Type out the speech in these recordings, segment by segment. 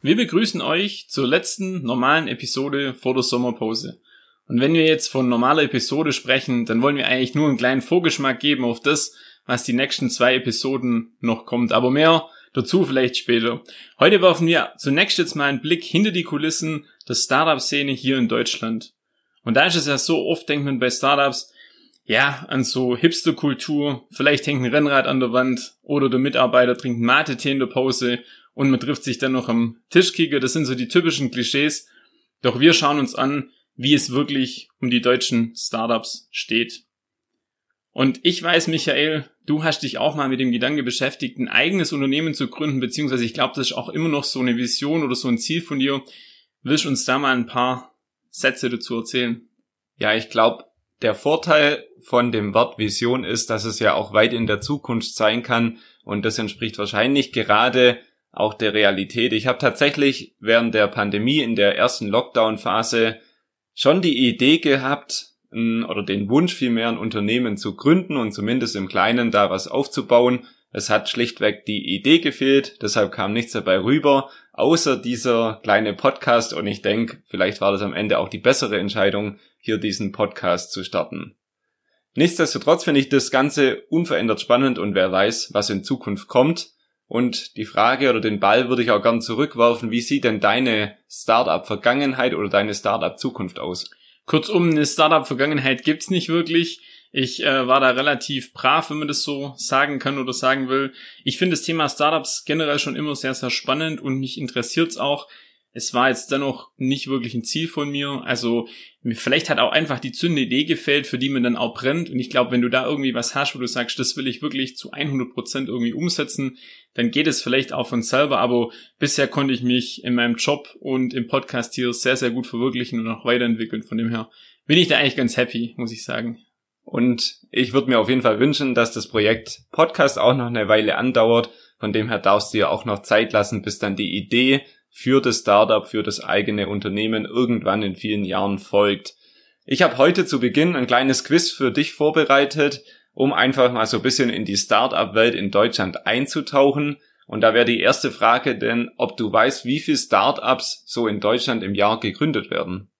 Wir begrüßen euch zur letzten normalen Episode vor der Sommerpause. Und wenn wir jetzt von normaler Episode sprechen, dann wollen wir eigentlich nur einen kleinen Vorgeschmack geben auf das, was die nächsten zwei Episoden noch kommt. Aber mehr dazu vielleicht später. Heute werfen wir zunächst jetzt mal einen Blick hinter die Kulissen der Startup-Szene hier in Deutschland. Und da ist es ja so, oft denkt man bei Startups, ja, an so Hipster-Kultur, vielleicht hängt ein Rennrad an der Wand oder der Mitarbeiter trinkt Mate-Tee in der Pause und man trifft sich dann noch am Tischkicker. Das sind so die typischen Klischees. Doch wir schauen uns an, wie es wirklich um die deutschen Startups steht. Und ich weiß, Michael, du hast dich auch mal mit dem Gedanke beschäftigt, ein eigenes Unternehmen zu gründen, beziehungsweise ich glaube, das ist auch immer noch so eine Vision oder so ein Ziel von dir. Willst du uns da mal ein paar Sätze dazu erzählen? Ja, ich glaube, der Vorteil von dem Wort Vision ist, dass es ja auch weit in der Zukunft sein kann und das entspricht wahrscheinlich gerade auch der Realität. Ich habe tatsächlich während der Pandemie in der ersten Lockdown-Phase schon die Idee gehabt oder den Wunsch vielmehr ein Unternehmen zu gründen und zumindest im Kleinen da was aufzubauen. Es hat schlichtweg die Idee gefehlt, deshalb kam nichts dabei rüber, außer dieser kleine Podcast und ich denke, vielleicht war das am Ende auch die bessere Entscheidung, hier diesen Podcast zu starten. Nichtsdestotrotz finde ich das Ganze unverändert spannend und wer weiß, was in Zukunft kommt. Und die Frage oder den Ball würde ich auch gern zurückwerfen. Wie sieht denn deine Startup-Vergangenheit oder deine Startup-Zukunft aus? Kurzum, eine Startup-Vergangenheit gibt's nicht wirklich. Ich äh, war da relativ brav, wenn man das so sagen kann oder sagen will. Ich finde das Thema Startups generell schon immer sehr, sehr spannend und mich interessiert's auch es war jetzt dennoch nicht wirklich ein Ziel von mir. Also vielleicht hat auch einfach die zündende Idee gefällt, für die man dann auch brennt. Und ich glaube, wenn du da irgendwie was hast, wo du sagst, das will ich wirklich zu 100 Prozent irgendwie umsetzen, dann geht es vielleicht auch von selber. Aber bisher konnte ich mich in meinem Job und im Podcast hier sehr, sehr gut verwirklichen und auch weiterentwickeln. Von dem her bin ich da eigentlich ganz happy, muss ich sagen. Und ich würde mir auf jeden Fall wünschen, dass das Projekt Podcast auch noch eine Weile andauert. Von dem her darfst du ja auch noch Zeit lassen, bis dann die Idee für das Startup, für das eigene Unternehmen irgendwann in vielen Jahren folgt. Ich habe heute zu Beginn ein kleines Quiz für dich vorbereitet, um einfach mal so ein bisschen in die Startup-Welt in Deutschland einzutauchen. Und da wäre die erste Frage denn, ob du weißt, wie viele Startups so in Deutschland im Jahr gegründet werden.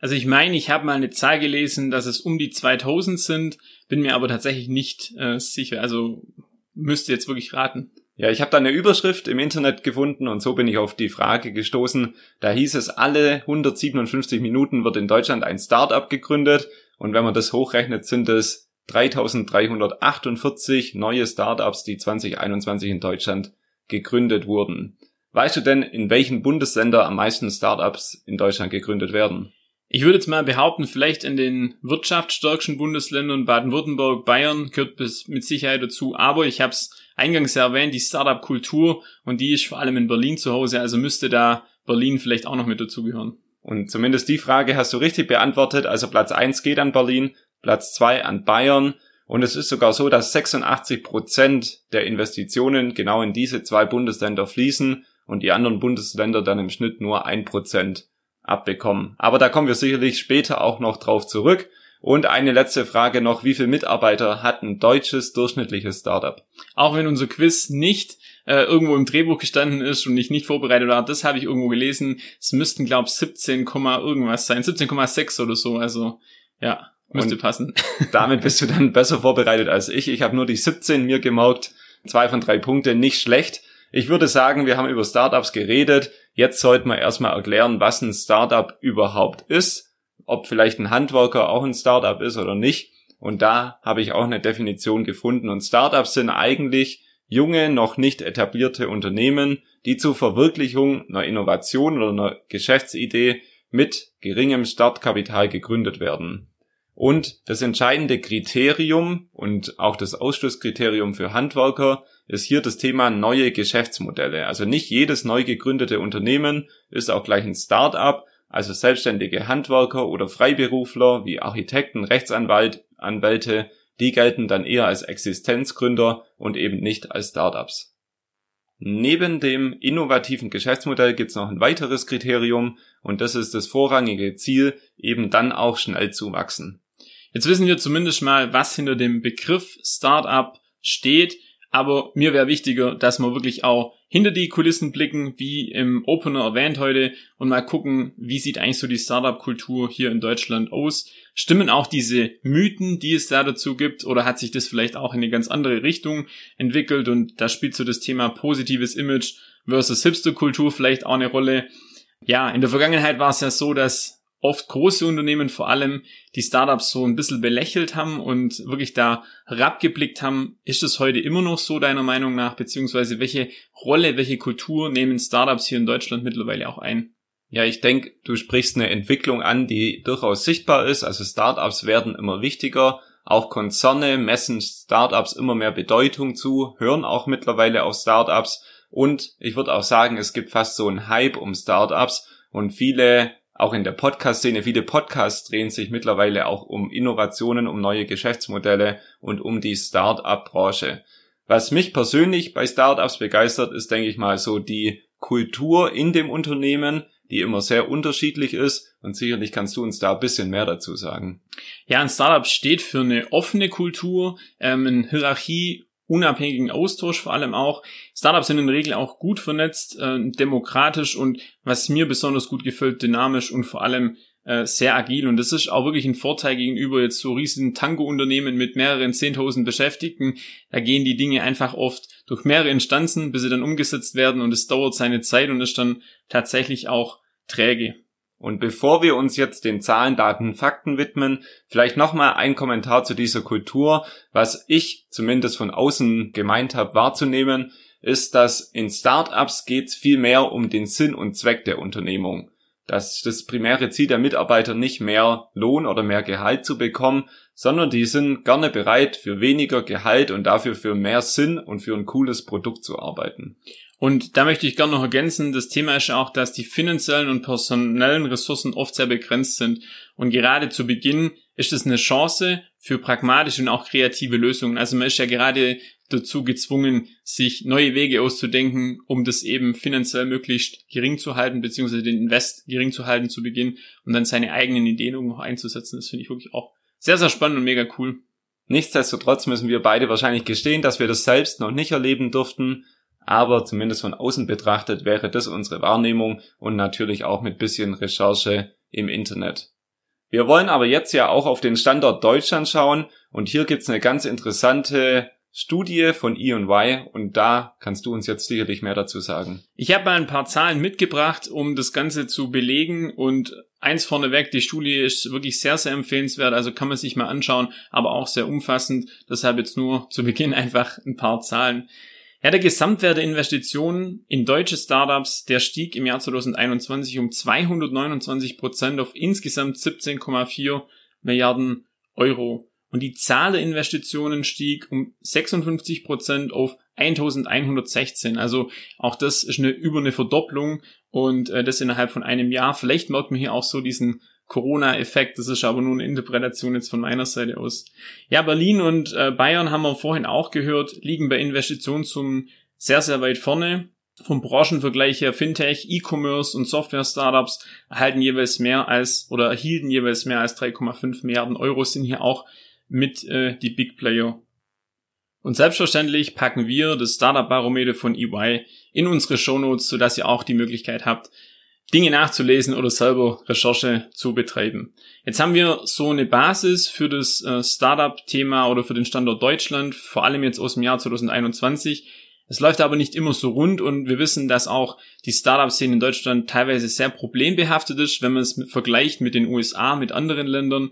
Also ich meine, ich habe mal eine Zahl gelesen, dass es um die 2000 sind, bin mir aber tatsächlich nicht äh, sicher. Also müsste jetzt wirklich raten. Ja, ich habe da eine Überschrift im Internet gefunden und so bin ich auf die Frage gestoßen. Da hieß es, alle 157 Minuten wird in Deutschland ein Startup gegründet und wenn man das hochrechnet, sind es 3348 neue Startups, die 2021 in Deutschland gegründet wurden. Weißt du denn, in welchen Bundesländern am meisten Startups in Deutschland gegründet werden? Ich würde jetzt mal behaupten, vielleicht in den wirtschaftsstärksten Bundesländern Baden-Württemberg, Bayern gehört bis mit Sicherheit dazu, aber ich habe es eingangs erwähnt, die Startup-Kultur und die ist vor allem in Berlin zu Hause, also müsste da Berlin vielleicht auch noch mit dazugehören. Und zumindest die Frage hast du richtig beantwortet. Also Platz eins geht an Berlin, Platz zwei an Bayern. Und es ist sogar so, dass 86 Prozent der Investitionen genau in diese zwei Bundesländer fließen und die anderen Bundesländer dann im Schnitt nur ein Prozent abbekommen. Aber da kommen wir sicherlich später auch noch drauf zurück. Und eine letzte Frage noch, wie viele Mitarbeiter hat ein deutsches durchschnittliches Startup? Auch wenn unser Quiz nicht äh, irgendwo im Drehbuch gestanden ist und ich nicht vorbereitet war, das habe ich irgendwo gelesen. Es müssten, glaube ich, 17, irgendwas sein, 17,6 oder so. Also ja, müsste und passen. Damit bist du dann besser vorbereitet als ich. Ich habe nur die 17 mir gemerkt. Zwei von drei Punkte, nicht schlecht. Ich würde sagen, wir haben über Startups geredet. Jetzt sollten wir erstmal erklären, was ein Startup überhaupt ist ob vielleicht ein Handwerker auch ein Startup ist oder nicht. Und da habe ich auch eine Definition gefunden. Und Startups sind eigentlich junge, noch nicht etablierte Unternehmen, die zur Verwirklichung einer Innovation oder einer Geschäftsidee mit geringem Startkapital gegründet werden. Und das entscheidende Kriterium und auch das Ausschlusskriterium für Handwerker ist hier das Thema neue Geschäftsmodelle. Also nicht jedes neu gegründete Unternehmen ist auch gleich ein Start-up, also selbstständige Handwerker oder Freiberufler wie Architekten, Rechtsanwalt, Anwälte, die gelten dann eher als Existenzgründer und eben nicht als Startups. Neben dem innovativen Geschäftsmodell gibt es noch ein weiteres Kriterium und das ist das vorrangige Ziel, eben dann auch schnell zu wachsen. Jetzt wissen wir zumindest mal, was hinter dem Begriff Startup steht, aber mir wäre wichtiger, dass wir wirklich auch hinter die Kulissen blicken, wie im Opener erwähnt heute, und mal gucken, wie sieht eigentlich so die Startup-Kultur hier in Deutschland aus. Stimmen auch diese Mythen, die es da dazu gibt, oder hat sich das vielleicht auch in eine ganz andere Richtung entwickelt und da spielt so das Thema positives Image versus Hipster-Kultur vielleicht auch eine Rolle. Ja, in der Vergangenheit war es ja so, dass oft große Unternehmen vor allem die Startups so ein bisschen belächelt haben und wirklich da herabgeblickt haben. Ist es heute immer noch so deiner Meinung nach, beziehungsweise welche Rolle, welche Kultur nehmen Startups hier in Deutschland mittlerweile auch ein? Ja, ich denke, du sprichst eine Entwicklung an, die durchaus sichtbar ist. Also Startups werden immer wichtiger. Auch Konzerne messen Startups immer mehr Bedeutung zu, hören auch mittlerweile auf Startups. Und ich würde auch sagen, es gibt fast so einen Hype um Startups und viele auch in der Podcast-Szene, viele Podcasts drehen sich mittlerweile auch um Innovationen, um neue Geschäftsmodelle und um die Start-up-Branche. Was mich persönlich bei Startups begeistert, ist, denke ich mal, so die Kultur in dem Unternehmen, die immer sehr unterschiedlich ist und sicherlich kannst du uns da ein bisschen mehr dazu sagen. Ja, ein Startup steht für eine offene Kultur, ähm, eine Hierarchie unabhängigen Austausch vor allem auch. Startups sind in der Regel auch gut vernetzt, äh, demokratisch und was mir besonders gut gefällt, dynamisch und vor allem äh, sehr agil. Und das ist auch wirklich ein Vorteil gegenüber jetzt so riesigen Tango-Unternehmen mit mehreren 10.000 Beschäftigten. Da gehen die Dinge einfach oft durch mehrere Instanzen, bis sie dann umgesetzt werden und es dauert seine Zeit und ist dann tatsächlich auch träge. Und bevor wir uns jetzt den Zahlen, Daten, Fakten widmen, vielleicht nochmal ein Kommentar zu dieser Kultur. Was ich zumindest von außen gemeint habe wahrzunehmen, ist, dass in Startups geht es viel mehr um den Sinn und Zweck der Unternehmung. Dass das primäre Ziel der Mitarbeiter nicht mehr Lohn oder mehr Gehalt zu bekommen, sondern die sind gerne bereit, für weniger Gehalt und dafür für mehr Sinn und für ein cooles Produkt zu arbeiten. Und da möchte ich gerne noch ergänzen, das Thema ist auch, dass die finanziellen und personellen Ressourcen oft sehr begrenzt sind. Und gerade zu Beginn ist es eine Chance für pragmatische und auch kreative Lösungen. Also man ist ja gerade dazu gezwungen, sich neue Wege auszudenken, um das eben finanziell möglichst gering zu halten, beziehungsweise den Invest gering zu halten zu Beginn und dann seine eigenen Ideen irgendwo einzusetzen. Das finde ich wirklich auch sehr, sehr spannend und mega cool. Nichtsdestotrotz müssen wir beide wahrscheinlich gestehen, dass wir das selbst noch nicht erleben durften aber zumindest von außen betrachtet wäre das unsere Wahrnehmung und natürlich auch mit bisschen Recherche im Internet. Wir wollen aber jetzt ja auch auf den Standort Deutschland schauen und hier gibt's eine ganz interessante Studie von E&Y und da kannst du uns jetzt sicherlich mehr dazu sagen. Ich habe mal ein paar Zahlen mitgebracht, um das Ganze zu belegen und eins vorneweg, die Studie ist wirklich sehr, sehr empfehlenswert, also kann man sich mal anschauen, aber auch sehr umfassend, deshalb jetzt nur zu Beginn einfach ein paar Zahlen. Ja, der Gesamtwert der Investitionen in deutsche Startups, der stieg im Jahr 2021 um 229 Prozent auf insgesamt 17,4 Milliarden Euro. Und die Zahl der Investitionen stieg um 56 Prozent auf 1116. Also auch das ist eine über eine Verdopplung und äh, das innerhalb von einem Jahr. Vielleicht merkt man hier auch so diesen Corona-Effekt. Das ist aber nur eine Interpretation jetzt von meiner Seite aus. Ja, Berlin und äh, Bayern haben wir vorhin auch gehört, liegen bei Investitionssummen sehr, sehr weit vorne. Vom Branchenvergleich her Fintech, E-Commerce und Software-Startups erhalten jeweils mehr als oder erhielten jeweils mehr als 3,5 Milliarden Euro, sind hier auch mit äh, die Big Player. Und selbstverständlich packen wir das Startup-Barometer von EY in unsere Shownotes, sodass ihr auch die Möglichkeit habt, Dinge nachzulesen oder selber Recherche zu betreiben. Jetzt haben wir so eine Basis für das äh, Startup-Thema oder für den Standort Deutschland, vor allem jetzt aus dem Jahr 2021. Es läuft aber nicht immer so rund und wir wissen, dass auch die Startup-Szene in Deutschland teilweise sehr problembehaftet ist, wenn man es vergleicht mit den USA, mit anderen Ländern.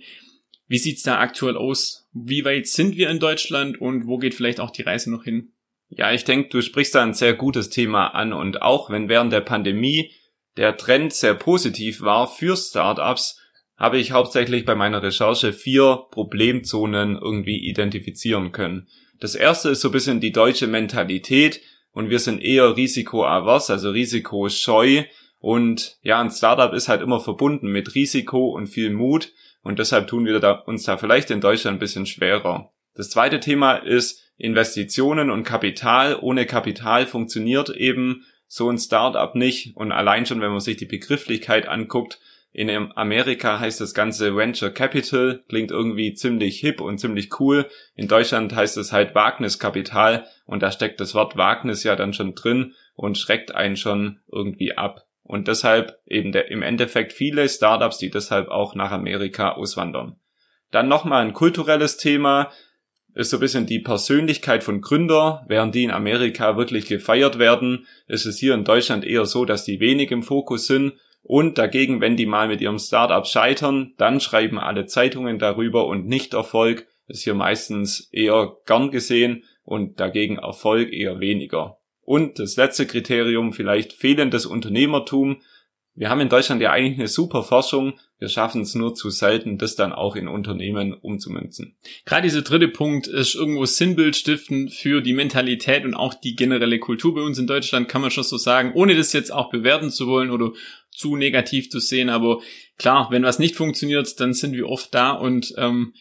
Wie sieht's da aktuell aus? Wie weit sind wir in Deutschland und wo geht vielleicht auch die Reise noch hin? Ja, ich denke, du sprichst da ein sehr gutes Thema an und auch wenn während der Pandemie der Trend sehr positiv war für Startups, habe ich hauptsächlich bei meiner Recherche vier Problemzonen irgendwie identifizieren können. Das erste ist so ein bisschen die deutsche Mentalität und wir sind eher risikoavers, also risikoscheu und ja, ein Startup ist halt immer verbunden mit Risiko und viel Mut und deshalb tun wir da, uns da vielleicht in Deutschland ein bisschen schwerer. Das zweite Thema ist Investitionen und Kapital. Ohne Kapital funktioniert eben so ein Startup nicht und allein schon, wenn man sich die Begrifflichkeit anguckt, in Amerika heißt das Ganze Venture Capital, klingt irgendwie ziemlich hip und ziemlich cool. In Deutschland heißt es halt Wagniskapital und da steckt das Wort Wagnis ja dann schon drin und schreckt einen schon irgendwie ab. Und deshalb eben der, im Endeffekt viele Startups, die deshalb auch nach Amerika auswandern. Dann nochmal ein kulturelles Thema, ist so ein bisschen die Persönlichkeit von Gründer. Während die in Amerika wirklich gefeiert werden, ist es hier in Deutschland eher so, dass die wenig im Fokus sind und dagegen, wenn die mal mit ihrem Startup scheitern, dann schreiben alle Zeitungen darüber und Nicht-Erfolg ist hier meistens eher gern gesehen und dagegen Erfolg eher weniger. Und das letzte Kriterium vielleicht fehlendes Unternehmertum. Wir haben in Deutschland ja eigentlich eine super Forschung, wir schaffen es nur zu selten, das dann auch in Unternehmen umzumünzen. Gerade dieser dritte Punkt ist irgendwo Sinnbild stiften für die Mentalität und auch die generelle Kultur bei uns in Deutschland, kann man schon so sagen, ohne das jetzt auch bewerten zu wollen oder zu negativ zu sehen. Aber klar, wenn was nicht funktioniert, dann sind wir oft da und ähm,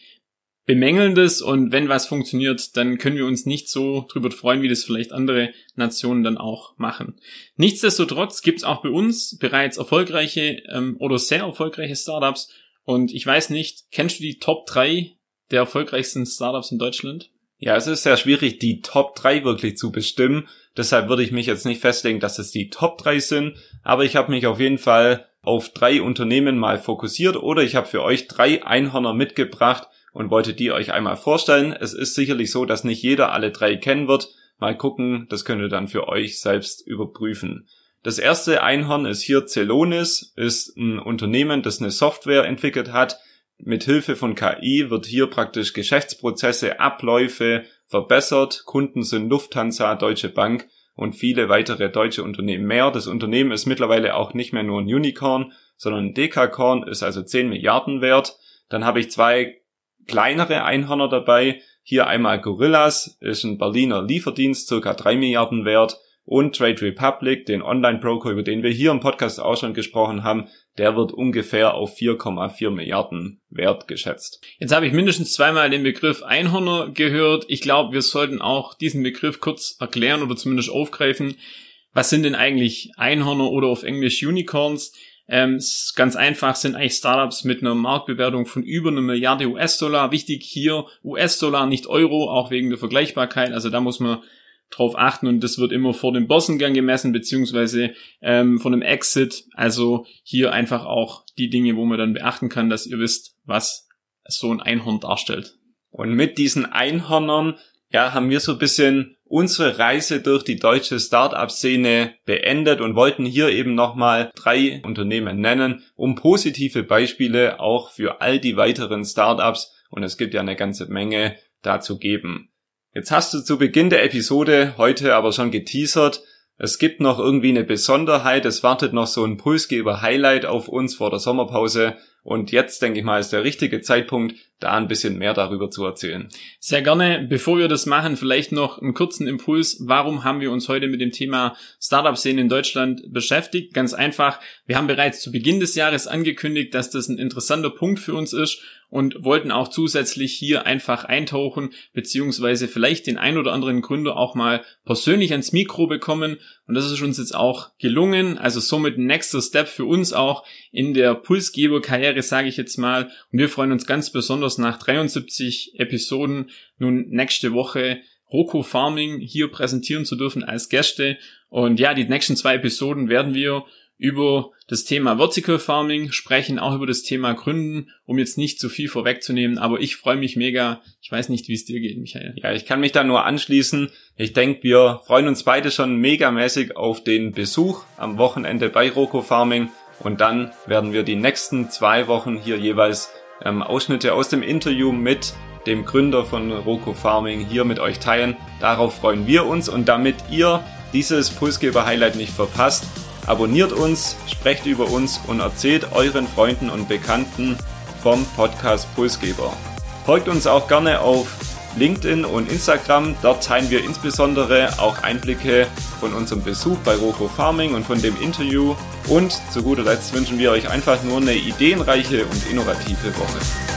bemängeln das und wenn was funktioniert, dann können wir uns nicht so drüber freuen, wie das vielleicht andere Nationen dann auch machen. Nichtsdestotrotz gibt es auch bei uns bereits erfolgreiche ähm, oder sehr erfolgreiche Startups und ich weiß nicht, kennst du die Top 3 der erfolgreichsten Startups in Deutschland? Ja, es ist sehr schwierig, die Top 3 wirklich zu bestimmen. Deshalb würde ich mich jetzt nicht festlegen, dass es die Top 3 sind, aber ich habe mich auf jeden Fall auf drei Unternehmen mal fokussiert oder ich habe für euch drei Einhörner mitgebracht, und wollte die euch einmal vorstellen. Es ist sicherlich so, dass nicht jeder alle drei kennen wird. Mal gucken, das könnt ihr dann für euch selbst überprüfen. Das erste Einhorn ist hier Celonis, ist ein Unternehmen, das eine Software entwickelt hat. Mit Hilfe von KI wird hier praktisch Geschäftsprozesse, Abläufe verbessert. Kunden sind Lufthansa, Deutsche Bank und viele weitere deutsche Unternehmen mehr. Das Unternehmen ist mittlerweile auch nicht mehr nur ein Unicorn, sondern ein Dekakorn, ist also 10 Milliarden wert. Dann habe ich zwei kleinere Einhörner dabei. Hier einmal Gorillas, ist ein Berliner Lieferdienst, circa drei Milliarden wert. Und Trade Republic, den Online-Broker, über den wir hier im Podcast auch schon gesprochen haben, der wird ungefähr auf 4,4 Milliarden wert geschätzt. Jetzt habe ich mindestens zweimal den Begriff Einhörner gehört. Ich glaube, wir sollten auch diesen Begriff kurz erklären oder zumindest aufgreifen. Was sind denn eigentlich Einhörner oder auf Englisch Unicorns? Ähm, ganz einfach sind eigentlich Startups mit einer Marktbewertung von über einer Milliarde US-Dollar. Wichtig hier US-Dollar, nicht Euro, auch wegen der Vergleichbarkeit. Also da muss man drauf achten und das wird immer vor dem Börsengang gemessen, beziehungsweise ähm, von dem Exit. Also hier einfach auch die Dinge, wo man dann beachten kann, dass ihr wisst, was so ein Einhorn darstellt. Und mit diesen Einhörnern ja, haben wir so ein bisschen unsere Reise durch die deutsche Startup-Szene beendet und wollten hier eben nochmal drei Unternehmen nennen, um positive Beispiele auch für all die weiteren Startups, und es gibt ja eine ganze Menge, dazu geben. Jetzt hast du zu Beginn der Episode heute aber schon geteasert, es gibt noch irgendwie eine Besonderheit, es wartet noch so ein Pulsgeber-Highlight auf uns vor der Sommerpause. Und jetzt, denke ich mal, ist der richtige Zeitpunkt, da ein bisschen mehr darüber zu erzählen. Sehr gerne. Bevor wir das machen, vielleicht noch einen kurzen Impuls. Warum haben wir uns heute mit dem Thema Startup-Szene in Deutschland beschäftigt? Ganz einfach. Wir haben bereits zu Beginn des Jahres angekündigt, dass das ein interessanter Punkt für uns ist und wollten auch zusätzlich hier einfach eintauchen, beziehungsweise vielleicht den ein oder anderen Gründer auch mal persönlich ans Mikro bekommen. Und das ist uns jetzt auch gelungen. Also somit ein nächster Step für uns auch in der Pulsgeber-Karriere, sage ich jetzt mal. Und wir freuen uns ganz besonders nach 73 Episoden nun nächste Woche Roko Farming hier präsentieren zu dürfen als Gäste. Und ja, die nächsten zwei Episoden werden wir über das Thema Vertical Farming, sprechen auch über das Thema Gründen, um jetzt nicht zu viel vorwegzunehmen, aber ich freue mich mega. Ich weiß nicht, wie es dir geht, Michael. Ja, ich kann mich da nur anschließen. Ich denke, wir freuen uns beide schon megamäßig auf den Besuch am Wochenende bei Roko Farming und dann werden wir die nächsten zwei Wochen hier jeweils ähm, Ausschnitte aus dem Interview mit dem Gründer von Roko Farming hier mit euch teilen. Darauf freuen wir uns und damit ihr dieses Pulsgeber Highlight nicht verpasst, Abonniert uns, sprecht über uns und erzählt euren Freunden und Bekannten vom Podcast Pulsgeber. Folgt uns auch gerne auf LinkedIn und Instagram. Dort teilen wir insbesondere auch Einblicke von unserem Besuch bei Roco Farming und von dem Interview. Und zu guter Letzt wünschen wir euch einfach nur eine ideenreiche und innovative Woche.